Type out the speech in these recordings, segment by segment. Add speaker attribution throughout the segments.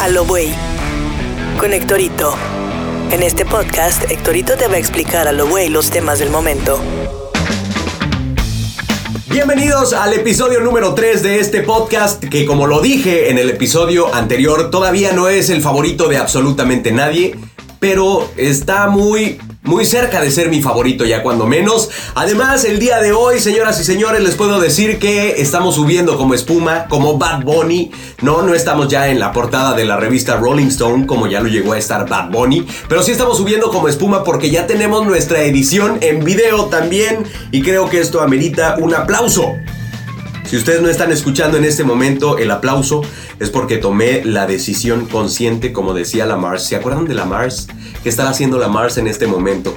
Speaker 1: a lo güey con Héctorito. En este podcast, Héctorito te va a explicar a lo güey los temas del momento.
Speaker 2: Bienvenidos al episodio número 3 de este podcast que como lo dije en el episodio anterior todavía no es el favorito de absolutamente nadie, pero está muy muy cerca de ser mi favorito ya cuando menos. Además, el día de hoy, señoras y señores, les puedo decir que estamos subiendo como espuma, como Bad Bunny. No, no estamos ya en la portada de la revista Rolling Stone como ya lo llegó a estar Bad Bunny, pero sí estamos subiendo como espuma porque ya tenemos nuestra edición en video también y creo que esto amerita un aplauso. Si ustedes no están escuchando en este momento el aplauso, es porque tomé la decisión consciente, como decía la Mars. ¿Se acuerdan de la Mars? ¿Qué está haciendo la Mars en este momento?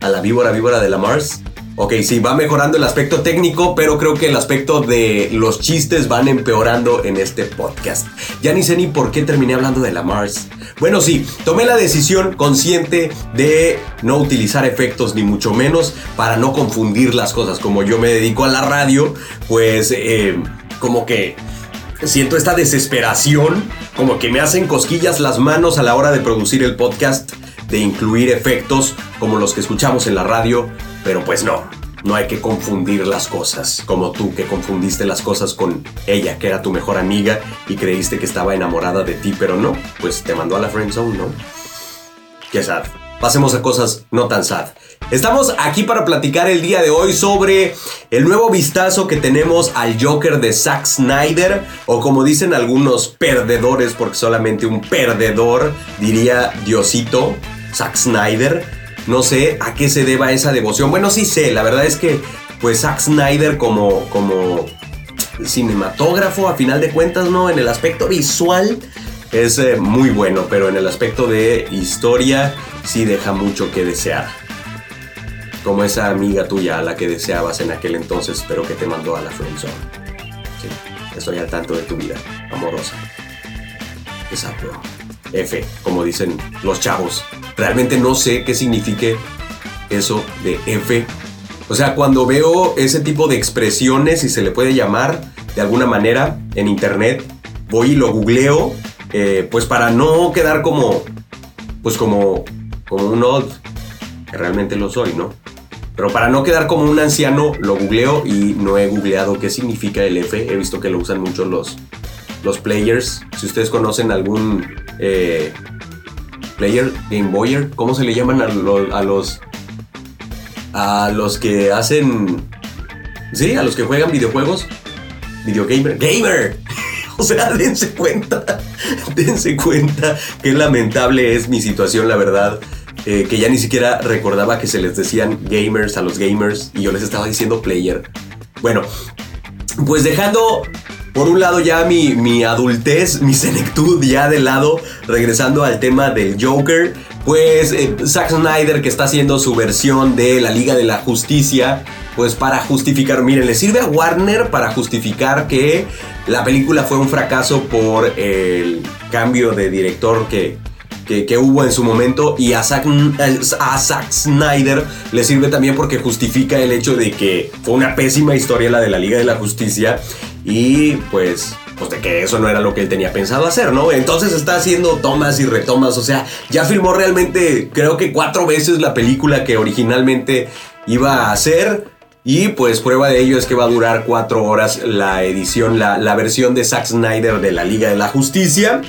Speaker 2: ¿A la víbora víbora de la Mars? Ok, sí, va mejorando el aspecto técnico, pero creo que el aspecto de los chistes van empeorando en este podcast. Ya ni sé ni por qué terminé hablando de la Mars. Bueno, sí, tomé la decisión consciente de no utilizar efectos ni mucho menos para no confundir las cosas. Como yo me dedico a la radio, pues eh, como que siento esta desesperación, como que me hacen cosquillas las manos a la hora de producir el podcast, de incluir efectos como los que escuchamos en la radio pero pues no, no hay que confundir las cosas, como tú que confundiste las cosas con ella, que era tu mejor amiga y creíste que estaba enamorada de ti, pero no, pues te mandó a la friend zone, ¿no? Qué sad. Pasemos a cosas no tan sad. Estamos aquí para platicar el día de hoy sobre el nuevo vistazo que tenemos al Joker de Zack Snyder, o como dicen algunos perdedores, porque solamente un perdedor diría Diosito, Zack Snyder no sé a qué se deba esa devoción. Bueno, sí sé, la verdad es que pues Zack Snyder como, como cinematógrafo, a final de cuentas, ¿no? En el aspecto visual es eh, muy bueno, pero en el aspecto de historia sí deja mucho que desear. Como esa amiga tuya a la que deseabas en aquel entonces, pero que te mandó a la friendzone. Sí, estoy al tanto de tu vida amorosa. Exacto. F, como dicen los chavos. Realmente no sé qué signifique eso de F. O sea, cuando veo ese tipo de expresiones, si se le puede llamar de alguna manera en internet, voy y lo googleo, eh, pues para no quedar como, pues como, como un odd, que realmente lo soy, ¿no? Pero para no quedar como un anciano, lo googleo y no he googleado qué significa el F. He visto que lo usan mucho los, los players. Si ustedes conocen algún eh, player, Game Boyer, ¿cómo se le llaman a, los a los que hacen sí, a los que juegan videojuegos? Videogamer, gamer. O sea, dense cuenta, dense cuenta qué lamentable es mi situación, la verdad. Eh, que ya ni siquiera recordaba que se les decían gamers a los gamers y yo les estaba diciendo player. Bueno, pues dejando por un lado ya mi, mi adultez, mi senectud ya de lado, regresando al tema del Joker, pues eh, Zack Snyder que está haciendo su versión de la Liga de la Justicia, pues para justificar, miren, le sirve a Warner para justificar que la película fue un fracaso por el cambio de director que, que, hubo en su momento y a Zack, a Zack, Snyder le sirve también porque justifica el hecho de que fue una pésima historia la de la Liga de la Justicia y pues pues de que eso no era lo que él tenía pensado hacer, ¿no? Entonces está haciendo tomas y retomas, o sea, ya filmó realmente creo que cuatro veces la película que originalmente iba a hacer. Y pues prueba de ello es que va a durar cuatro horas la edición, la, la versión de Zack Snyder de la Liga de la Justicia.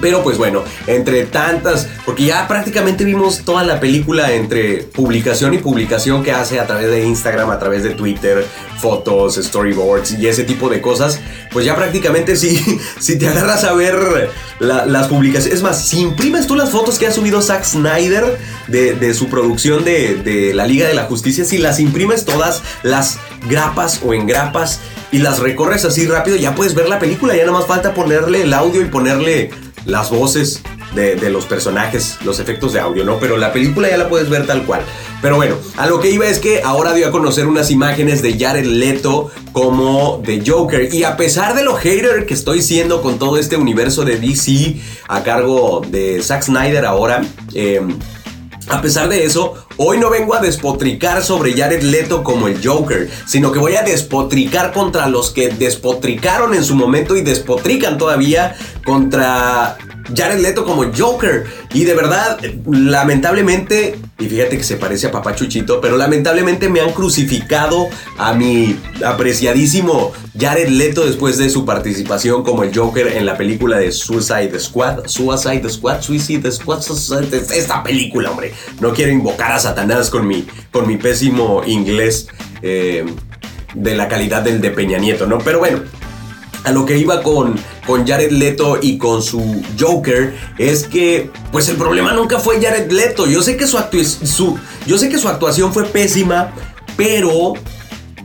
Speaker 2: Pero pues bueno, entre tantas, porque ya prácticamente vimos toda la película entre publicación y publicación que hace a través de Instagram, a través de Twitter, fotos, storyboards y ese tipo de cosas, pues ya prácticamente si, si te agarras a ver las publicaciones, es más, si imprimes tú las fotos que ha subido Zack Snyder de, su producción de, la Liga de la Justicia, si las imprimes todas, las grapas o engrapas y las recorres así rápido, ya puedes ver la película, ya nada más falta ponerle el audio y ponerle las voces de, los personajes, los efectos de audio, ¿no? Pero la película ya la puedes ver tal cual. Pero bueno, a lo que iba es que ahora dio a conocer unas imágenes de Jared Leto como de Joker. Y a pesar de lo hater que estoy siendo con todo este universo de DC a cargo de Zack Snyder ahora, em, a pesar de eso, hoy no vengo a despotricar sobre Jared Leto como el Joker, sino que voy a despotricar contra los que despotricaron en su momento y despotrican todavía contra Jared Leto como Joker. Y de verdad, lamentablemente, y fíjate que se parece a Papá Chuchito, pero lamentablemente me han crucificado a mi apreciadísimo Jared Leto después de su participación como el Joker en la película de Suicide Squad. Suicide Squad, Suicide Squad, esta película, hombre. No quiero invocar a Satanás con mi, con mi pésimo inglés eh, de la calidad del de Peña Nieto, ¿no? Pero bueno, a lo que iba con, con Jared Leto y con su Joker es que pues el problema nunca fue Jared Leto. Yo sé que su, su, yo sé que su actuación fue pésima, pero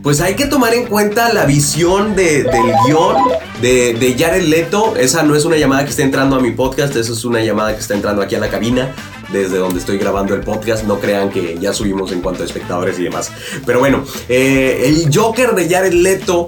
Speaker 2: pues hay que tomar en cuenta la visión de, del guion de, de, Jared Leto. Esa no es una llamada que está entrando a mi podcast, esa es una llamada que está entrando aquí a la cabina, desde donde estoy grabando el podcast. No crean que ya subimos en cuanto a espectadores y demás. Pero bueno, eh, el Joker de Jared Leto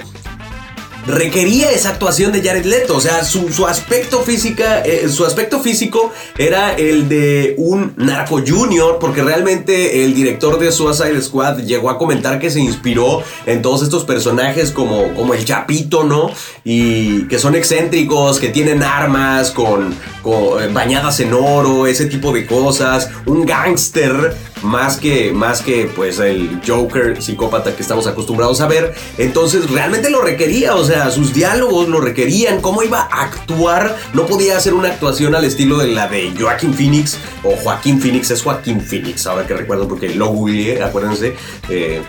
Speaker 2: requería esa actuación de Jared Leto. O sea, su, aspecto física, eh, su aspecto físico era el de un narco junior, porque realmente el director de Suicide Squad llegó a comentar que se inspiró en todos estos personajes como, como el Chapito, ¿no? Y que son excéntricos, que tienen armas con, con eh, bañadas en oro, ese tipo de cosas. Un gángster más que, más que pues el Joker psicópata que estamos acostumbrados a ver. Entonces realmente lo requería, o sea, sus diálogos lo requerían, cómo iba a actuar, no podía hacer una actuación al estilo de la de Joaquín Phoenix o Joaquín Phoenix, es Joaquín Phoenix, ahora que recuerdo porque lo googleé, acuérdense. Eh,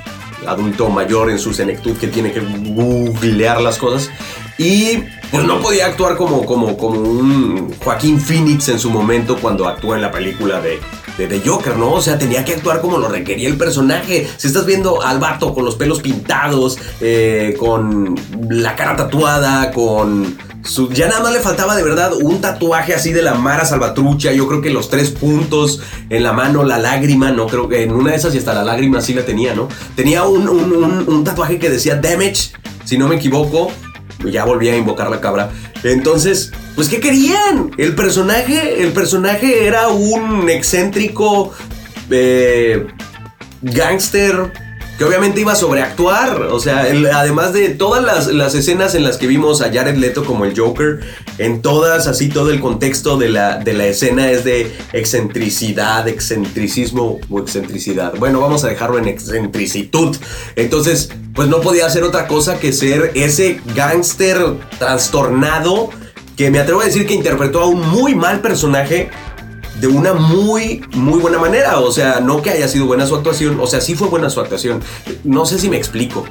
Speaker 2: adulto mayor en su senectud que tiene que googlear las cosas. Y pues no podía actuar como, como, como un Joaquín Phoenix en su momento cuando actuó en la película de, de, Joker, ¿no? O sea, tenía que actuar como lo requería el personaje. Si estás viendo al vato con los pelos pintados, eh, con la cara tatuada, con... Su, ya nada más le faltaba de verdad un tatuaje así de la Mara Salvatrucha. Yo creo que los tres puntos en la mano, la lágrima, no creo que en una de esas y hasta la lágrima sí la tenía, ¿no? Tenía un, un tatuaje que decía Damage, si no me equivoco ya volví a invocar la cabra. Entonces, pues ¿qué querían? El personaje, el personaje era un excéntrico eh, gángster que obviamente iba a sobreactuar. O sea, además de todas las, escenas en las que vimos a Jared Leto como el Joker, en todas, así todo el contexto de la, de la escena es de excentricidad, excentricismo o excentricidad. Bueno, vamos a dejarlo en excentricitud. Entonces, pues no podía hacer otra cosa que ser ese gángster trastornado que me atrevo a decir que interpretó a un muy mal personaje de una muy, muy buena manera. O sea, no que haya sido buena su actuación, o sea, sí fue buena su actuación. No sé si me explico.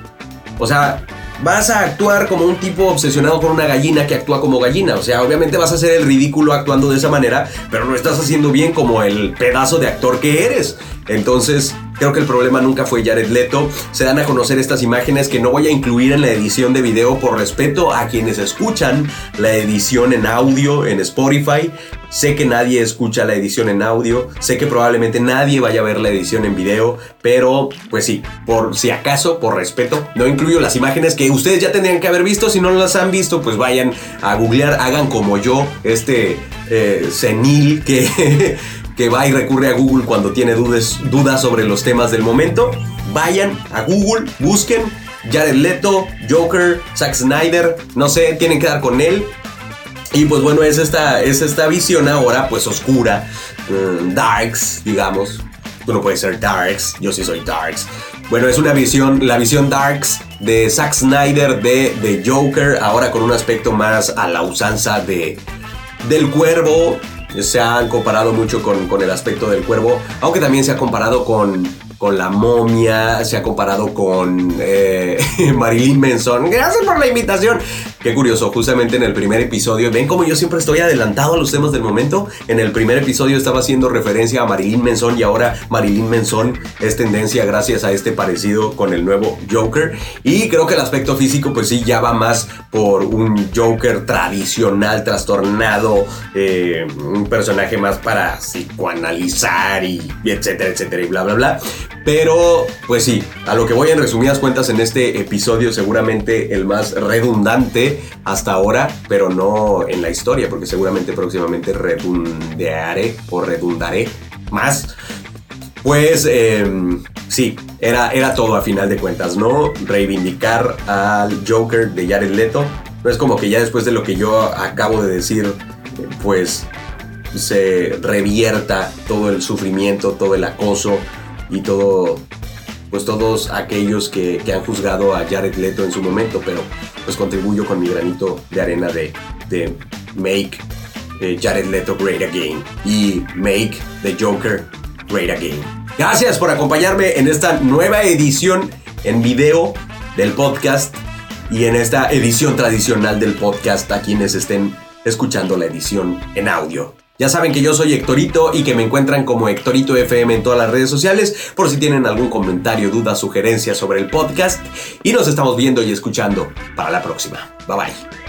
Speaker 2: O sea, vas a actuar como un tipo obsesionado con una gallina que actúa como gallina. O sea, obviamente vas a hacer el ridículo actuando de esa manera, pero no estás haciendo bien como el pedazo de actor que eres. Entonces, Creo que el problema nunca fue Jared Leto. Se dan a conocer estas imágenes que no voy a incluir en la edición de video por respeto a quienes escuchan la edición en audio en Spotify. Sé que nadie escucha la edición en audio, sé que probablemente nadie vaya a ver la edición en video, pero pues sí, por si acaso, por respeto, no incluyo las imágenes que ustedes ya tendrían que haber visto. Si no las han visto, pues vayan a googlear, hagan como yo, este eh, senil que que va y recurre a Google cuando tiene dudas, sobre los temas del momento. Vayan a Google, busquen Jared Leto, Joker, Zack Snyder, no sé, tienen que dar con él. Y pues bueno, es esta, es esta visión ahora pues oscura, mm, darks, digamos. Tú no puedes ser darks, yo sí soy darks. Bueno, es una visión, la visión darks de Zack Snyder de, de Joker, ahora con un aspecto más a la usanza de, del cuervo, se han comparado mucho con, con, el aspecto del cuervo, aunque también se ha comparado con con la momia, se ha comparado con eh, Marilyn Manson. Gracias por la invitación. Qué curioso, justamente en el primer episodio, ven como yo siempre estoy adelantado a los temas del momento. En el primer episodio estaba haciendo referencia a Marilyn Manson y ahora Marilyn Manson es tendencia gracias a este parecido con el nuevo Joker. Y creo que el aspecto físico pues sí ya va más por un Joker tradicional, trastornado, eh, un personaje más para psicoanalizar y etcétera, etcétera y bla, bla, bla. Pero, pues sí, a lo que voy en resumidas cuentas en este episodio, seguramente el más redundante hasta ahora, pero no en la historia, porque seguramente próximamente redundearé o redundaré más. pues em, sí, era, era todo a final de cuentas, ¿no? Reivindicar al Joker de Jared Leto. No es como que ya después de lo que yo acabo de decir, pues se revierta todo el sufrimiento, todo el acoso y todo, pues todos aquellos que, han juzgado a Jared Leto en su momento, pero pues contribuyo con mi granito de arena de, de make eh, Jared Leto great again y make the Joker great again. Gracias por acompañarme en esta nueva edición en video del podcast y en esta edición tradicional del podcast a quienes estén escuchando la edición en audio. Ya saben que yo soy Hectorito y que me encuentran como Hectorito FM en todas las redes sociales por si tienen algún comentario, duda, sugerencia sobre el podcast. Y nos estamos viendo y escuchando para la próxima. Bye bye.